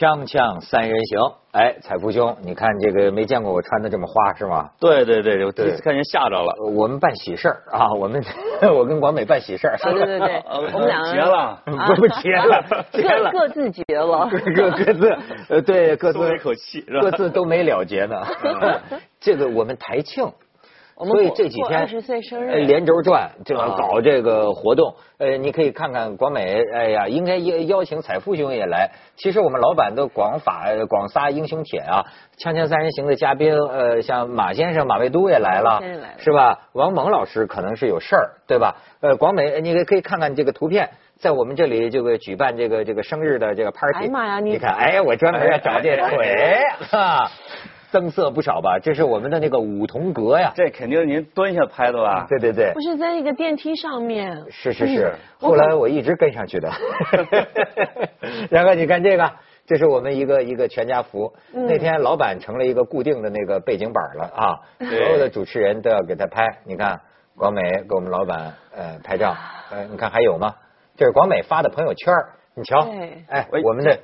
锵锵三人行，哎，彩福兄，你看这个没见过我穿的这么花是吗？对对对，我第一次看人吓着了。我们办喜事儿啊，我们 我跟广美办喜事儿。对对对，我们两个结了，不不结了，结了，各自结了，各各自呃对各自松一口气，各自都没了结呢。这个我们台庆。所以这几天连轴转，就要搞这个活动。呃，你可以看看广美，哎呀，应该邀邀请彩富兄也来。其实我们老板都广法广撒英雄帖啊，锵锵三人行的嘉宾，呃，像马先生马未都也来了，是吧？王蒙老师可能是有事儿，对吧？呃，广美，你可以看看这个图片，在我们这里这个举办这个这个生日的这个 party。哎妈呀，你看，哎，我专门要找这腿哈。增色不少吧？这是我们的那个梧桐阁呀。这肯定您蹲下拍的吧？对对对。不是在那个电梯上面。是是是。后来我一直跟上去的。然后你看这个，这是我们一个一个全家福。那天老板成了一个固定的那个背景板了啊，所有的主持人都要给他拍。你看，广美给我们老板呃拍照，呃，你看还有吗？这是广美发的朋友圈，你瞧，哎，我们的。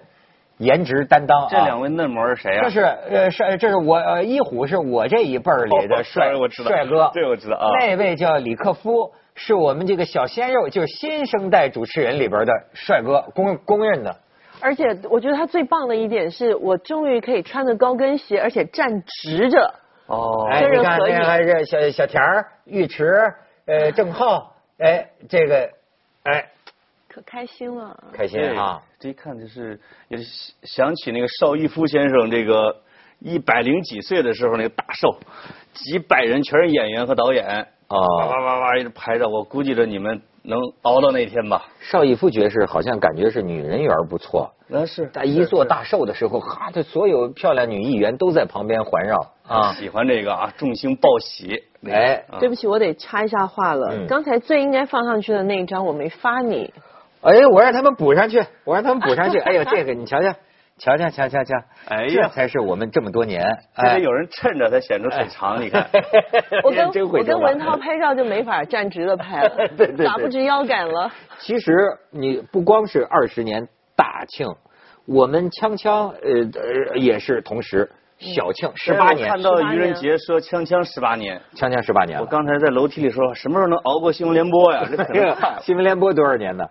颜值担当啊！这两位嫩模是谁啊？这是呃是这是我呃一虎是我这一辈儿里的帅 帅哥，这我知道啊。那位叫李克夫，是我们这个小鲜肉，就是新生代主持人里边的帅哥，公公认的。而且我觉得他最棒的一点是我终于可以穿着高跟鞋，而且站直着。哦，哎，你看那还是小小田儿、尉迟、呃郑浩，哎，这个，哎。可开心了，开心啊！这一看就是也是想起那个邵逸夫先生，这个一百零几岁的时候那个大寿，几百人全是演员和导演。啊，哇哇哇一直拍着，我估计着你们能熬到那天吧。邵逸夫爵士好像感觉是女人缘不错，那是。在一做大寿的时候，哈，这所有漂亮女艺员都在旁边环绕。啊，喜欢这个啊，众星报喜。哎，对不起，我得插一下话了，刚才最应该放上去的那一张我没发你。哎，我让他们补上去，我让他们补上去。哎呦，这个你瞧瞧，瞧瞧，瞧瞧瞧，哎呀，这才是我们这么多年。哎，有人趁着他显得腿长，你看。我跟我跟文涛拍照就没法站直的拍了，对 对，打不直腰杆了。其实你不光是二十年大庆，我们锵锵呃呃也是同时小庆十八年。看到愚人节说锵锵十八年，锵锵十八年。我刚才在楼梯里说，什么时候能熬过新闻联播呀？这新闻联播多少年呢？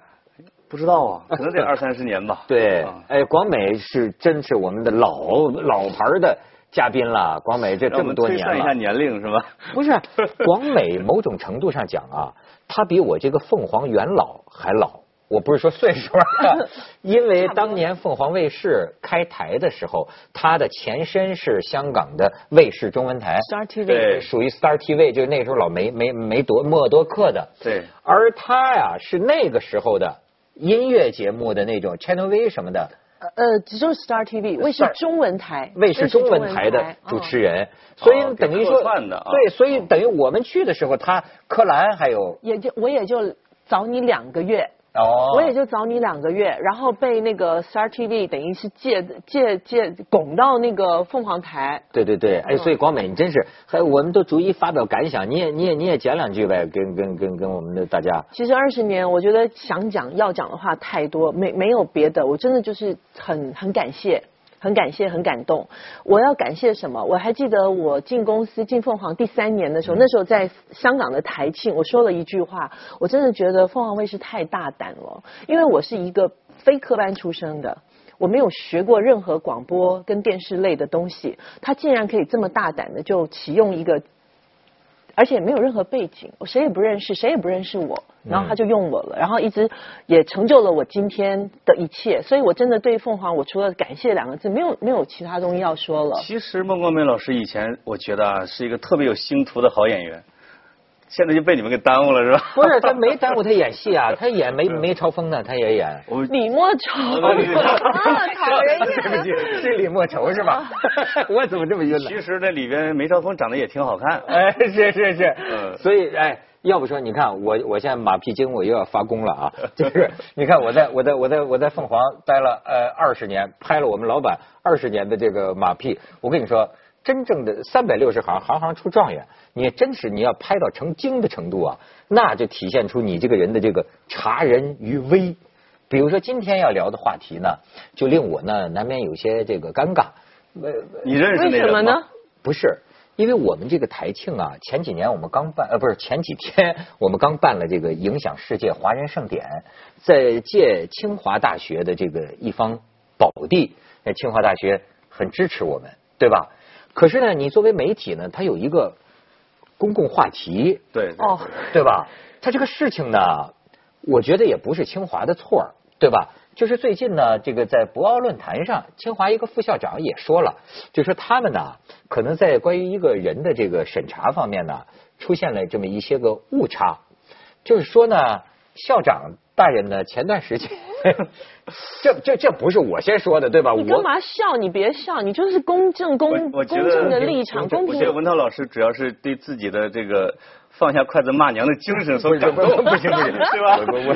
不知道啊，可能得二三十年吧。对，哎，广美是真是我们的老老牌的嘉宾了。广美这这么多年了，算一下年龄是吧？不是，广美某种程度上讲啊，他比我这个凤凰元老还老。我不是说岁数，因为当年凤凰卫视开台的时候，它的前身是香港的卫视中文台，Star TV，属于 Star TV，就是那时候老梅梅梅多默多克的。对，而他呀是那个时候的。音乐节目的那种 Channel V 什么的，呃，只就是 Star TV 卫视中文台，卫视中文台的主持人，所以等于说，对，所以等于我们去的时候，他柯蓝还有，也就我也就早你两个月。哦，我也就找你两个月，然后被那个 Star TV 等于是借借借拱到那个凤凰台。对对对，哎，所以广美你真是，还我们都逐一发表感想，你也你也你也讲两句呗，跟跟跟跟我们的大家。其实二十年，我觉得想讲要讲的话太多，没没有别的，我真的就是很很感谢。很感谢，很感动。我要感谢什么？我还记得我进公司进凤凰第三年的时候，那时候在香港的台庆，我说了一句话，我真的觉得凤凰卫视太大胆了，因为我是一个非科班出身的，我没有学过任何广播跟电视类的东西，他竟然可以这么大胆的就启用一个。而且没有任何背景，我谁也不认识，谁也不认识我，然后他就用我了，然后一直也成就了我今天的一切，所以我真的对凤凰，我除了感谢两个字，没有没有其他东西要说了。其实孟广美老师以前，我觉得啊，是一个特别有星途的好演员。现在就被你们给耽误了是吧？不是他没耽误他演戏啊，他演梅梅超风呢，他也演。李莫愁啊，讨人厌。是李莫愁是吧？我怎么这么晕了？其实那里边梅超风长得也挺好看。哎，是是是。嗯。所以哎，要不说你看我我现在马屁精我又要发功了啊！就是你看我在我在我在我在凤凰待了呃二十年，拍了我们老板二十年的这个马屁，我跟你说。真正的三百六十行，行行出状元。你真是你要拍到成精的程度啊，那就体现出你这个人的这个察人于微，比如说今天要聊的话题呢，就令我呢难免有些这个尴尬。你认识为什么呢？不是，因为我们这个台庆啊，前几年我们刚办，呃，不是前几天我们刚办了这个影响世界华人盛典，在借清华大学的这个一方宝地，那清华大学很支持我们，对吧？可是呢，你作为媒体呢，它有一个公共话题，对，哦，对吧？它这个事情呢，我觉得也不是清华的错，对吧？就是最近呢，这个在博鳌论坛上，清华一个副校长也说了，就说他们呢，可能在关于一个人的这个审查方面呢，出现了这么一些个误差。就是说呢，校长大人呢，前段时间，这这这不是我先说的，对吧？你干嘛笑？你别笑，你就是公正公公正的立场，公平。我觉得文涛老师主要是对自己的这个。放下筷子骂娘的精神所感动，不行不行，对吧？我我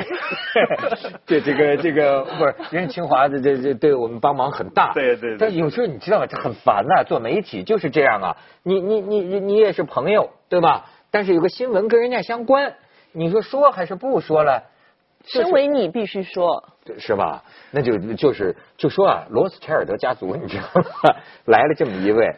对这个这个不是，人家清华的这这对我们帮忙很大。对对。但有时候你知道吗？这很烦呐，做媒体就是这样啊。你你你你你也是朋友，对吧？但是有个新闻跟人家相关，你说说还是不说了？身为你必须说，是吧？那就就是就说啊，罗斯柴尔德家族，你知道吗？来了这么一位，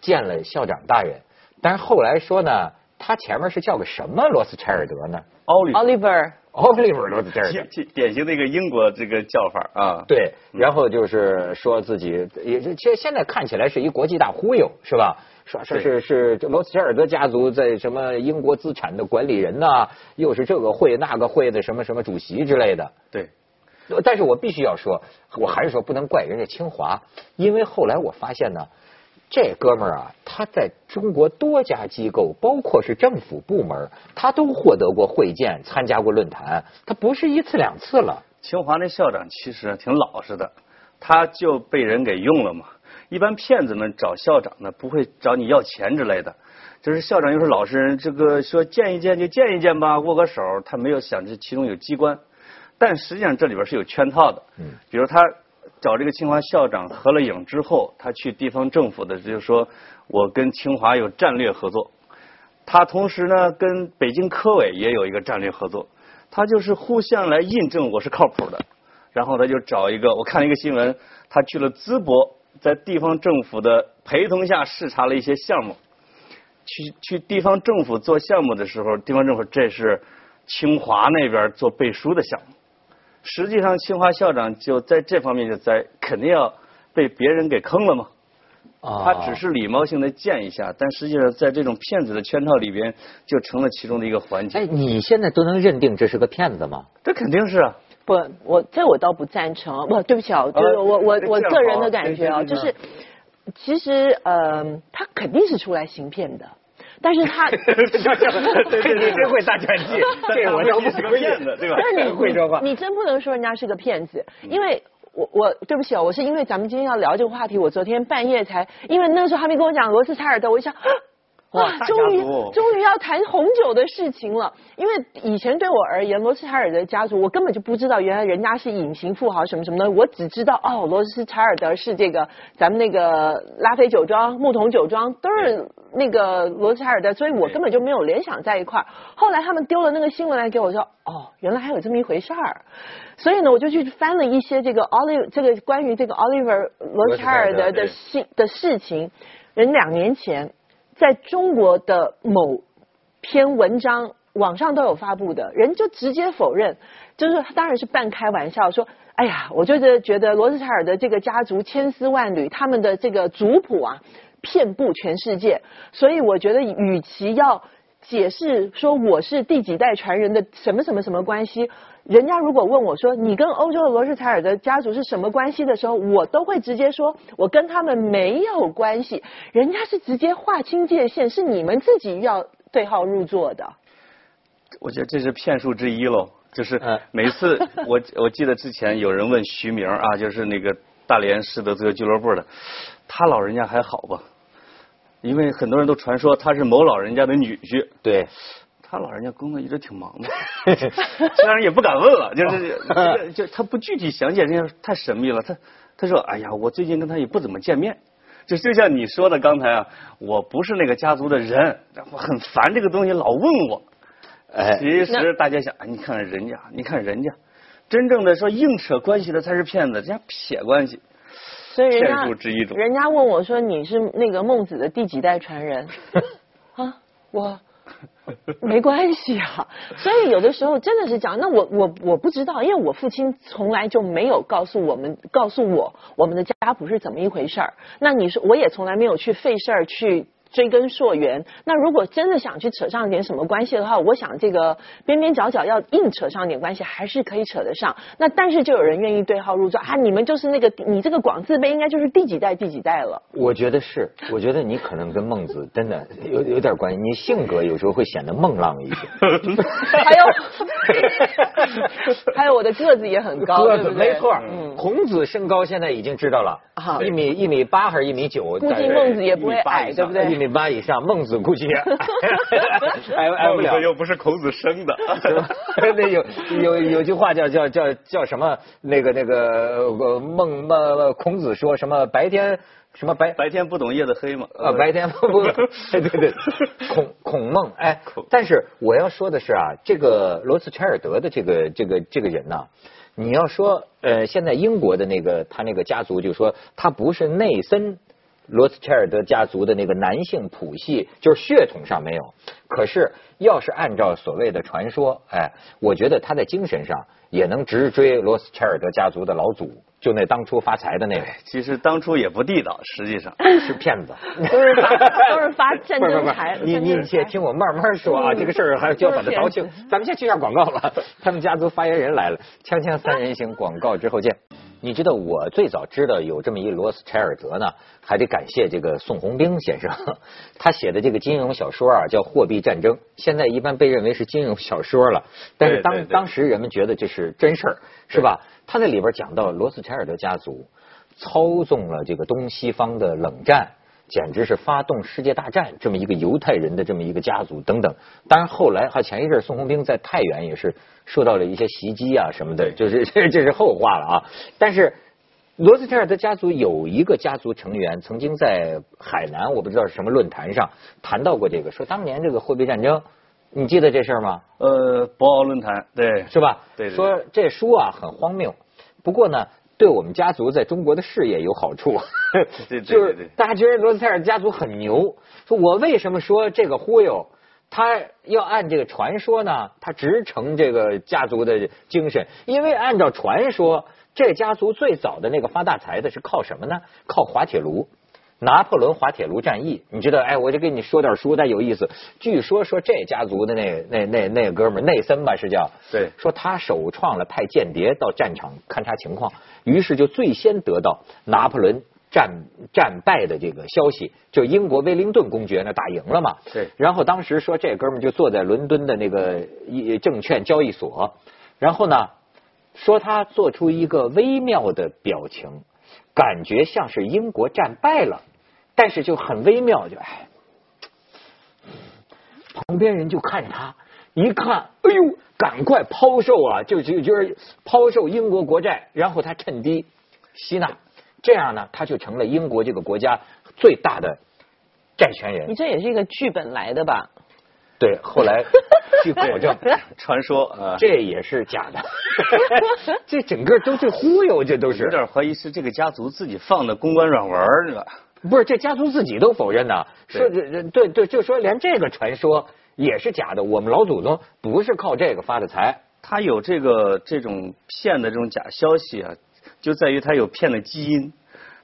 见了校长大人，但是后来说呢。他前面是叫个什么罗斯柴尔德呢？奥利奥利弗奥利弗罗斯柴尔德，典型的一个英国这个叫法啊。对，然后就是说自己也其实现在看起来是一国际大忽悠，是吧？说说是是罗斯柴尔德家族在什么英国资产的管理人呐，又是这个会那个会的什么什么主席之类的。对，但是我必须要说，我还是说不能怪人家清华，因为后来我发现呢。这哥们儿啊，他在中国多家机构，包括是政府部门，他都获得过会见，参加过论坛，他不是一次两次了。清华那校长其实挺老实的，他就被人给用了嘛。一般骗子们找校长呢，不会找你要钱之类的，就是校长又是老实人，这个说见一见就见一见吧，握个手，他没有想这其中有机关，但实际上这里边是有圈套的。嗯，比如他。找这个清华校长合了影之后，他去地方政府的就是说，我跟清华有战略合作。他同时呢跟北京科委也有一个战略合作，他就是互相来印证我是靠谱的。然后他就找一个，我看了一个新闻，他去了淄博，在地方政府的陪同下视察了一些项目。去去地方政府做项目的时候，地方政府这是清华那边做背书的项目。实际上，清华校长就在这方面就栽肯定要被别人给坑了嘛。啊。他只是礼貌性的见一下，但实际上在这种骗子的圈套里边，就成了其中的一个环节。哎，你现在都能认定这是个骗子吗？这肯定是啊。不，我这我倒不赞成。不，对不起啊，就是我我我个人的感觉啊，就是其实呃，他肯定是出来行骗的。但是他，你真会大拳击，这我就不是个骗子，对吧？那你会说话，你真不能说人家是个骗子，因为我我对不起啊，我是因为咱们今天要聊这个话题，我昨天半夜才，因为那时候还没跟我讲罗斯柴尔德，我一想。哇，终于终于要谈红酒的事情了。因为以前对我而言，罗斯柴尔德家族，我根本就不知道原来人家是隐形富豪什么什么的。我只知道哦，罗斯柴尔德是这个咱们那个拉菲酒庄、木桶酒庄都是那个罗斯柴尔德，所以我根本就没有联想在一块儿。后来他们丢了那个新闻来给我说，哦，原来还有这么一回事儿。所以呢，我就去翻了一些这个 Oliver 这个关于这个 Oliver 罗斯柴尔德的信的事情，人两年前。在中国的某篇文章，网上都有发布的人就直接否认，就是当然是半开玩笑说，哎呀，我就是觉得罗斯柴尔德这个家族千丝万缕，他们的这个族谱啊，遍布全世界，所以我觉得与其要解释说我是第几代传人的什么什么什么关系。人家如果问我说你跟欧洲的罗斯柴尔德家族是什么关系的时候，我都会直接说我跟他们没有关系。人家是直接划清界限，是你们自己要对号入座的。我觉得这是骗术之一喽，就是每次 我我记得之前有人问徐明啊，就是那个大连市的这个俱乐部的，他老人家还好吧？因为很多人都传说他是某老人家的女婿。对。他老人家工作一直挺忙的，虽然也不敢问了，就是就他不具体详解，人家太神秘了。他他说：“哎呀，我最近跟他也不怎么见面，就就像你说的刚才啊，我不是那个家族的人，我很烦这个东西，老问我。”哎，其实大家想，你看人家，你看人家，真正的说硬扯关系的才是骗子，人家撇关系。所以人家之一种人家问我说你是那个孟子的第几代传人？啊，我 没关系啊。所以有的时候真的是这样，那我我我不知道，因为我父亲从来就没有告诉我们，告诉我我们的家谱是怎么一回事儿。那你说我也从来没有去费事儿去。追根溯源，那如果真的想去扯上点什么关系的话，我想这个边边角角要硬扯上点关系，还是可以扯得上。那但是就有人愿意对号入座啊，你们就是那个你这个广字辈应该就是第几代第几代了。我觉得是，我觉得你可能跟孟子真的有有点关系，你性格有时候会显得孟浪一些。还有还有我的个子也很高，个子没错。嗯，孔子身高现在已经知道了，一米一米八还是一米九？估计孟子也不会矮，对不对？一米八以上，孟子估计 挨挨不了。又不是孔子生的，那有有有句话叫叫叫叫什么？那个那个孟孟孔子说什么？白天什么白白天不懂夜的黑嘛？啊，白天不不，对对对，孔孔孟哎。但是我要说的是啊，这个罗斯柴尔德的这个这个这个人呢，你要说呃，现在英国的那个他那个家族就说他不是内森。罗斯柴尔德家族的那个男性谱系，就是血统上没有。可是，要是按照所谓的传说，哎，我觉得他在精神上也能直追罗斯柴尔德家族的老祖，就那当初发财的那位。其实当初也不地道，实际上 是骗子，都是发都是发战争财。你你先听我慢慢说啊，这个事儿还就要把它倒清。咱们先去下广告吧，他们家族发言人来了，锵锵三人行，广告之后见。你知道我最早知道有这么一罗斯柴尔德呢，还得感谢这个宋鸿兵先生，他写的这个金融小说啊叫《货币战争》，现在一般被认为是金融小说了，但是当当时人们觉得这是真事儿，是吧？他在里边讲到罗斯柴尔德家族操纵了这个东西方的冷战。简直是发动世界大战这么一个犹太人的这么一个家族等等，当然后来哈前一阵宋鸿兵在太原也是受到了一些袭击啊什么的，就是这这是后话了啊。但是罗斯柴尔德家族有一个家族成员曾经在海南我不知道是什么论坛上谈到过这个，说当年这个货币战争，你记得这事儿吗？呃，博鳌论坛对是吧？对，说这书啊很荒谬，不过呢。对我们家族在中国的事业有好处，就是大家觉得罗斯柴尔家族很牛。说我为什么说这个忽悠？他要按这个传说呢，他直承这个家族的精神。因为按照传说，这家族最早的那个发大财的是靠什么呢？靠滑铁卢。拿破仑滑铁卢战役，你知道？哎，我就跟你说点书，但有意思。据说说这家族的那那那那哥们内森吧，是叫对，说他首创了派间谍到战场勘察情况，于是就最先得到拿破仑战战败的这个消息，就英国威灵顿公爵呢打赢了嘛。对，然后当时说这哥们就坐在伦敦的那个一证券交易所，然后呢说他做出一个微妙的表情，感觉像是英国战败了。但是就很微妙，就哎，旁边人就看着他，一看，哎呦，赶快抛售啊！就就就是抛售英国国债，然后他趁低吸纳，这样呢，他就成了英国这个国家最大的债权人。你这也是一个剧本来的吧？对，后来据考证，传说啊，这也是假的，这整个都是忽悠，这都是有点怀疑是这个家族自己放的公关软文，是吧？不是，这家族自己都否认呢，说这对对，就说连这个传说也是假的。我们老祖宗不是靠这个发的财，他有这个这种骗的这种假消息啊，就在于他有骗的基因。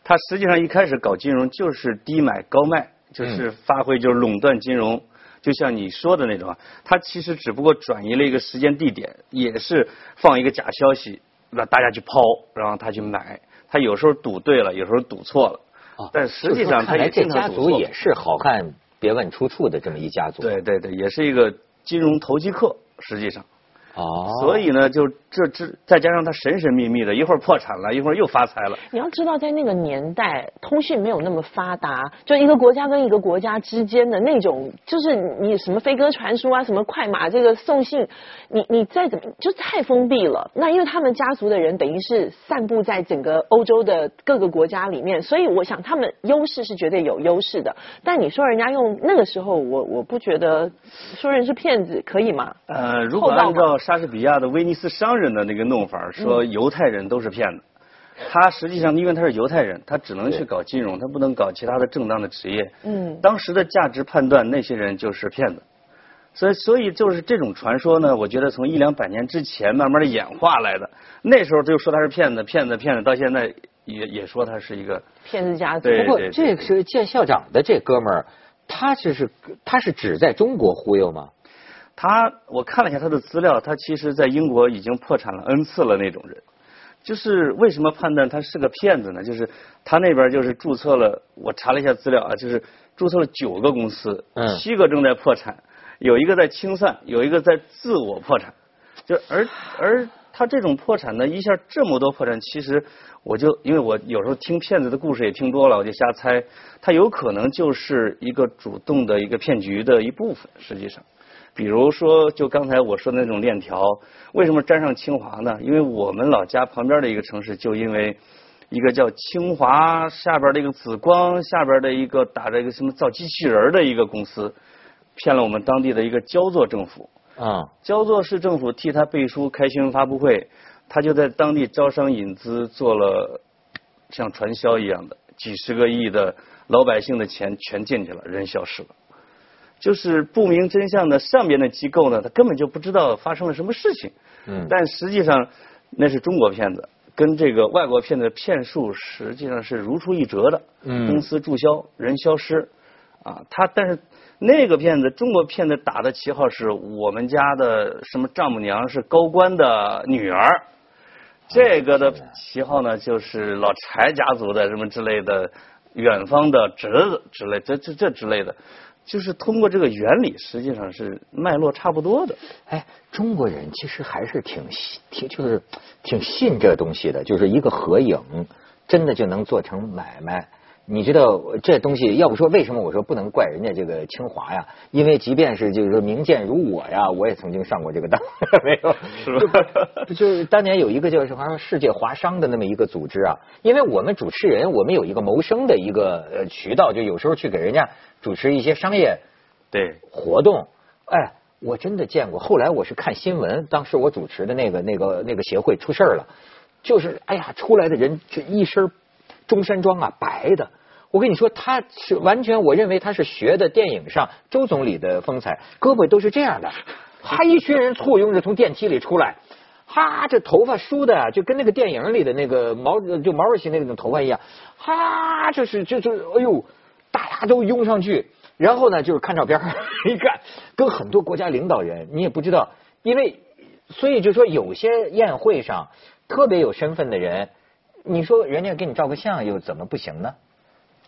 他实际上一开始搞金融就是低买高卖，就是发挥就是垄断金融，就像你说的那种啊。他其实只不过转移了一个时间地点，也是放一个假消息让大家去抛，然后他去买。他有时候赌对了，有时候赌错了。但实际上，看来这家族也是好汉别问出处的这么一家族。对对对，也是一个金融投机客，实际上。哦，所以呢，就这这再加上他神神秘秘的，一会儿破产了，一会儿又发财了。你要知道，在那个年代，通讯没有那么发达，就一个国家跟一个国家之间的那种，就是你什么飞鸽传书啊，什么快马这个送信，你你再怎么就太封闭了。那因为他们家族的人等于是散布在整个欧洲的各个国家里面，所以我想他们优势是绝对有优势的。但你说人家用那个时候，我我不觉得说人是骗子可以吗？呃，如果按照。莎士比亚的《威尼斯商人》的那个弄法，说犹太人都是骗子。他实际上因为他是犹太人，他只能去搞金融，他不能搞其他的正当的职业。嗯。当时的价值判断，那些人就是骗子。所以，所以就是这种传说呢，我觉得从一两百年之前慢慢的演化来的。那时候就说他是骗子，骗子，骗子，到现在也也说他是一个骗子家族。不过这个是见校长的这哥们儿，他这是他是只在中国忽悠吗？他我看了一下他的资料，他其实在英国已经破产了 N 次了那种人。就是为什么判断他是个骗子呢？就是他那边就是注册了，我查了一下资料啊，就是注册了九个公司，七个正在破产。有一个在清算，有一个在自我破产，就而而他这种破产呢，一下这么多破产，其实我就因为我有时候听骗子的故事也听多了，我就瞎猜，他有可能就是一个主动的一个骗局的一部分。实际上，比如说就刚才我说的那种链条，为什么沾上清华呢？因为我们老家旁边的一个城市，就因为一个叫清华下边的一个紫光下边的一个打着一个什么造机器人的一个公司。骗了我们当地的一个焦作政府啊，焦作市政府替他背书开新闻发布会，他就在当地招商引资做了像传销一样的，几十个亿的老百姓的钱全进去了，人消失了，就是不明真相的上边的机构呢，他根本就不知道发生了什么事情，嗯，但实际上那是中国骗子，跟这个外国骗子的骗术实际上是如出一辙的，嗯，公司注销，人消失，啊，他但是。那个骗子，中国骗子打的旗号是我们家的什么丈母娘是高官的女儿，这个的旗号呢就是老柴家族的什么之类的，远方的侄子之类，这这这之类的，就是通过这个原理，实际上是脉络差不多的。哎，中国人其实还是挺挺就是挺信这东西的，就是一个合影，真的就能做成买卖。你知道这东西，要不说为什么我说不能怪人家这个清华呀？因为即便是就是说名剑如我呀，我也曾经上过这个当，没有是吧？就是当年有一个叫什么世界华商的那么一个组织啊，因为我们主持人，我们有一个谋生的一个呃渠道，就有时候去给人家主持一些商业对活动。哎，我真的见过。后来我是看新闻，当时我主持的那个那个那个协会出事了，就是哎呀，出来的人就一身中山装啊，白的。我跟你说，他是完全，我认为他是学的电影上周总理的风采，胳膊都是这样的，他，一群人簇拥着从电梯里出来，哈，这头发梳的就跟那个电影里的那个毛就毛主席那种头发一样，哈，这是这这哎呦，大家都拥上去，然后呢就是看照片，一看跟很多国家领导人，你也不知道，因为所以就说有些宴会上特别有身份的人，你说人家给你照个相又怎么不行呢？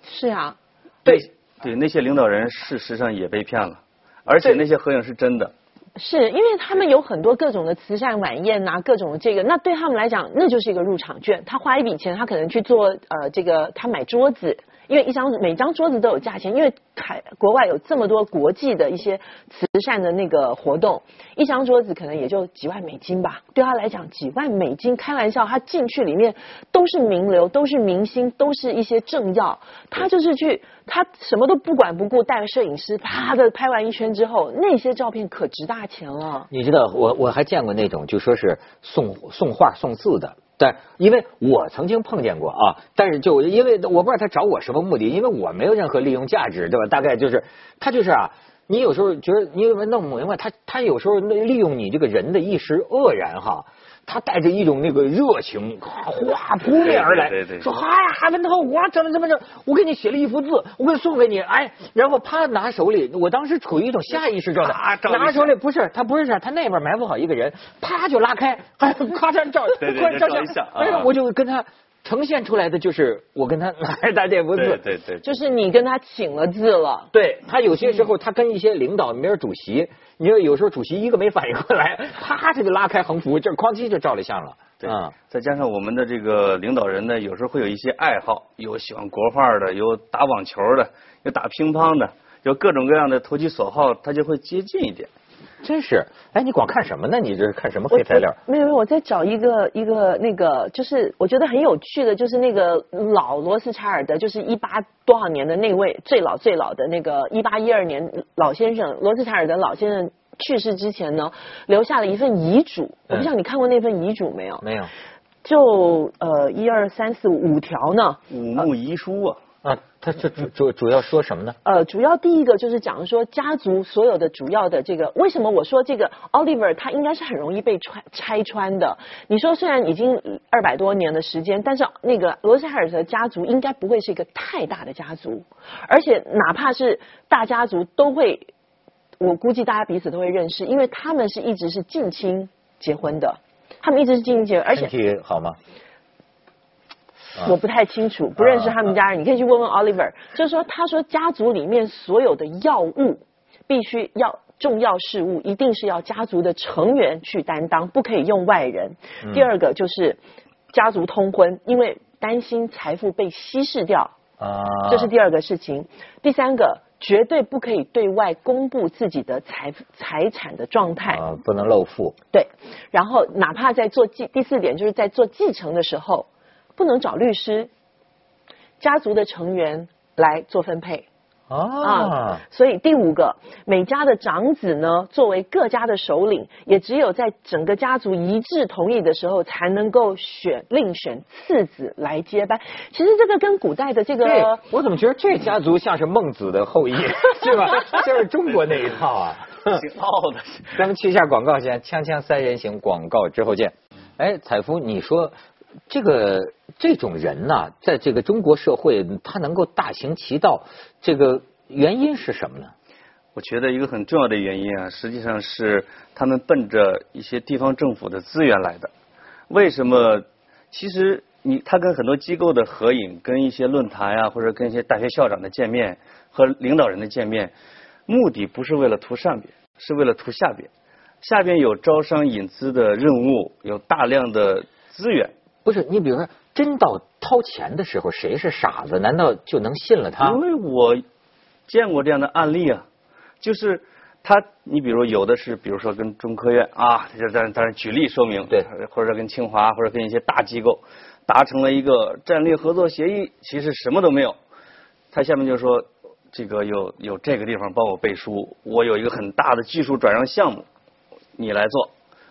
是啊，对对，那些领导人事实上也被骗了，而且那些合影是真的。是因为他们有很多各种的慈善晚宴呐，各种这个，那对他们来讲，那就是一个入场券。他花一笔钱，他可能去做呃这个，他买桌子。因为一张每张桌子都有价钱，因为海国外有这么多国际的一些慈善的那个活动，一张桌子可能也就几万美金吧。对他来讲，几万美金开玩笑，他进去里面都是名流，都是明星，都是一些政要，他就是去，他什么都不管不顾，带个摄影师啪的拍完一圈之后，那些照片可值大钱了。你知道，我我还见过那种就说是送送画送字的。对，因为我曾经碰见过啊，但是就因为我不知道他找我什么目的，因为我没有任何利用价值，对吧？大概就是他就是啊，你有时候觉得你有没有弄不明白，他他有时候利用你这个人的一时愕然哈。他带着一种那个热情，哗扑面而来，说：“嗨呀，文涛，我怎么怎么着？我给你写了一幅字，我给送给你。哎，然后啪拿手里，我当时处于一种下意识状态，拿手里不是他不是这样，他那边埋伏好一个人，啪就拉开，还咔嚓照，快照一下，哎，我就跟他。”呈现出来的就是我跟他拿 大这幅字，对对，就是你跟他请了字了。对他有些时候，他跟一些领导，没有主席，你说有时候主席一个没反应过来，啪他就拉开横幅，这哐叽就照了相了。对，再加上我们的这个领导人呢，有时候会有一些爱好，有喜欢国画的，有打网球的，有打乒乓的，有各种各样的投其所好，他就会接近一点。真是，哎，你光看什么呢？你这是看什么黑材料？没有没有，我在找一个一个那个，就是我觉得很有趣的，就是那个老罗斯柴尔德，就是一八多少年的那位最老最老的那个一八一二年老先生，罗斯柴尔德老先生去世之前呢，留下了一份遗嘱。我不知道你看过那份遗嘱没有？没有。就呃一二三四五条呢。五目遗书啊。啊，他这主主主要说什么呢？呃，主要第一个就是讲说家族所有的主要的这个，为什么我说这个 Oliver 他应该是很容易被穿拆穿的？你说虽然已经二百多年的时间，但是那个罗斯海尔的家族应该不会是一个太大的家族，而且哪怕是大家族都会，我估计大家彼此都会认识，因为他们是一直是近亲结婚的，他们一直是近亲结婚，而且身体好吗？我不太清楚，不认识他们家人，你可以去问问 Oliver。就是说，他说家族里面所有的药物必须要重要事务，一定是要家族的成员去担当，不可以用外人。第二个就是家族通婚，因为担心财富被稀释掉。啊，这是第二个事情。第三个，绝对不可以对外公布自己的财财产的状态。啊，不能露富。对，然后哪怕在做继第四点，就是在做继承的时候。不能找律师，家族的成员来做分配啊。所以第五个，每家的长子呢，作为各家的首领，也只有在整个家族一致同意的时候，才能够选另选次子来接班。其实这个跟古代的这个，我怎么觉得这家族像是孟子的后裔，是吧？就是中国那一套啊，挺傲的。咱们去一下广告先，锵锵三人行广告之后见。哎，彩夫，你说。这个这种人呢，在这个中国社会，他能够大行其道，这个原因是什么呢？我觉得一个很重要的原因啊，实际上是他们奔着一些地方政府的资源来的。为什么？其实你他跟很多机构的合影，跟一些论坛呀，或者跟一些大学校长的见面和领导人的见面，目的不是为了图上边，是为了图下边。下边有招商引资的任务，有大量的资源。不是你，比如说，真到掏钱的时候，谁是傻子？难道就能信了他？因为我见过这样的案例啊，就是他，你比如有的是，比如说跟中科院啊，就在在举例说明，对，或者跟清华，或者跟一些大机构达成了一个战略合作协议，其实什么都没有。他下面就说，这个有有这个地方帮我背书，我有一个很大的技术转让项目，你来做，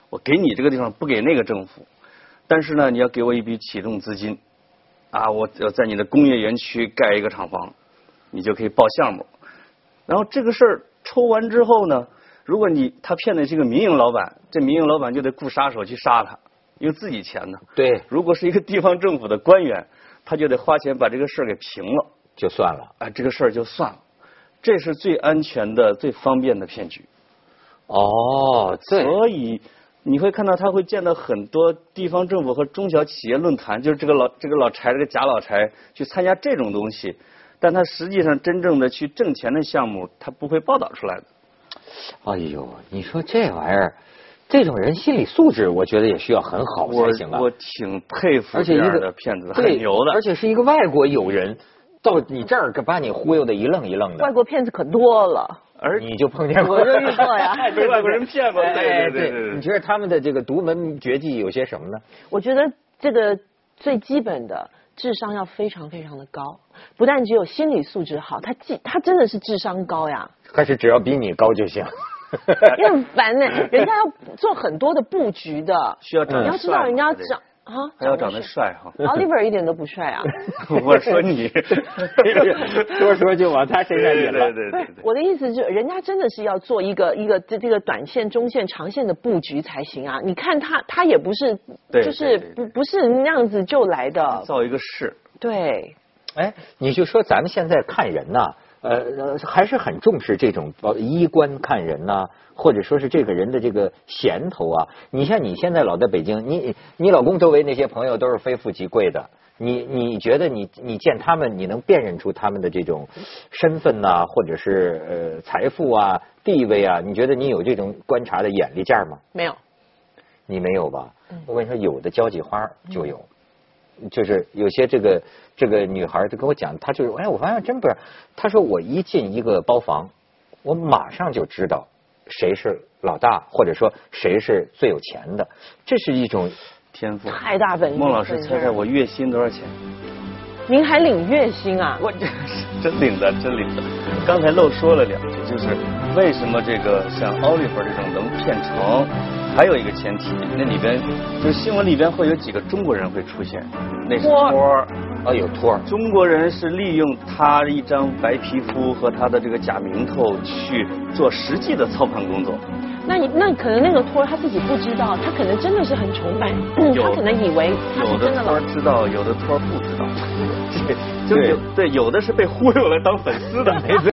我给你这个地方，不给那个政府。但是呢，你要给我一笔启动资金，啊，我要在你的工业园区盖一个厂房，你就可以报项目。然后这个事儿抽完之后呢，如果你他骗的是一个民营老板，这民营老板就得雇杀手去杀他，因为自己钱呢。对。如果是一个地方政府的官员，他就得花钱把这个事儿给平了，就算了。啊，这个事儿就算了。这是最安全的、最方便的骗局。哦，所以。你会看到他会见到很多地方政府和中小企业论坛，就是这个老这个老柴这个假老柴去参加这种东西，但他实际上真正的去挣钱的项目，他不会报道出来的。哎呦，你说这玩意儿，这种人心理素质，我觉得也需要很好才行啊。我挺佩服这样的骗子，很牛的，而且是一个外国友人到你这儿，把你忽悠的一愣一愣的。外国骗子可多了。而你就碰见过，我就遇过呀，被外国人骗过。对对对，你觉得他们的这个独门绝技有些什么呢？我觉得这个最基本的智商要非常非常的高，不但只有心理素质好，他既他真的是智商高呀。还是只要比你高就行？你很烦呢，人家要做很多的布局的，需要你要知道人家要长。啊，还要长得帅哈！Oliver 一点都不帅啊！我说你，说说就往他身上引了。对对对。我的意思是，人家真的是要做一个一个这这个短线、中线、长线的布局才行啊！你看他，他也不是，就是不不是那样子就来的。造一个势。对。哎，你就说咱们现在看人呐。呃，还是很重视这种衣冠看人呐，或者说是这个人的这个衔头啊。你像你现在老在北京，你你老公周围那些朋友都是非富即贵的，你你觉得你你见他们，你能辨认出他们的这种身份呐，或者是呃财富啊、地位啊？你觉得你有这种观察的眼力见吗？没有，你没有吧？我跟你说，有的交际花就有。就是有些这个这个女孩就跟我讲，她就是哎，我发现真不是。她说我一进一个包房，我马上就知道谁是老大，或者说谁是最有钱的。这是一种天赋。太大本事。孟老师猜猜我月薪多少钱？您还领月薪啊？我真领的，真领的。刚才漏说了两句，就是为什么这个像奥利弗这种能骗成，还有一个前提，那里边就是新闻里边会有几个中国人会出现，那是托儿。啊，有托儿。中国人是利用他一张白皮肤和他的这个假名头去做实际的操盘工作。那你那可能那个托儿他自己不知道，他可能真的是很崇拜，他可能以为他是真的托儿知道，有的托儿不知道。对，就有对有的是被忽悠来当粉丝的，没 错。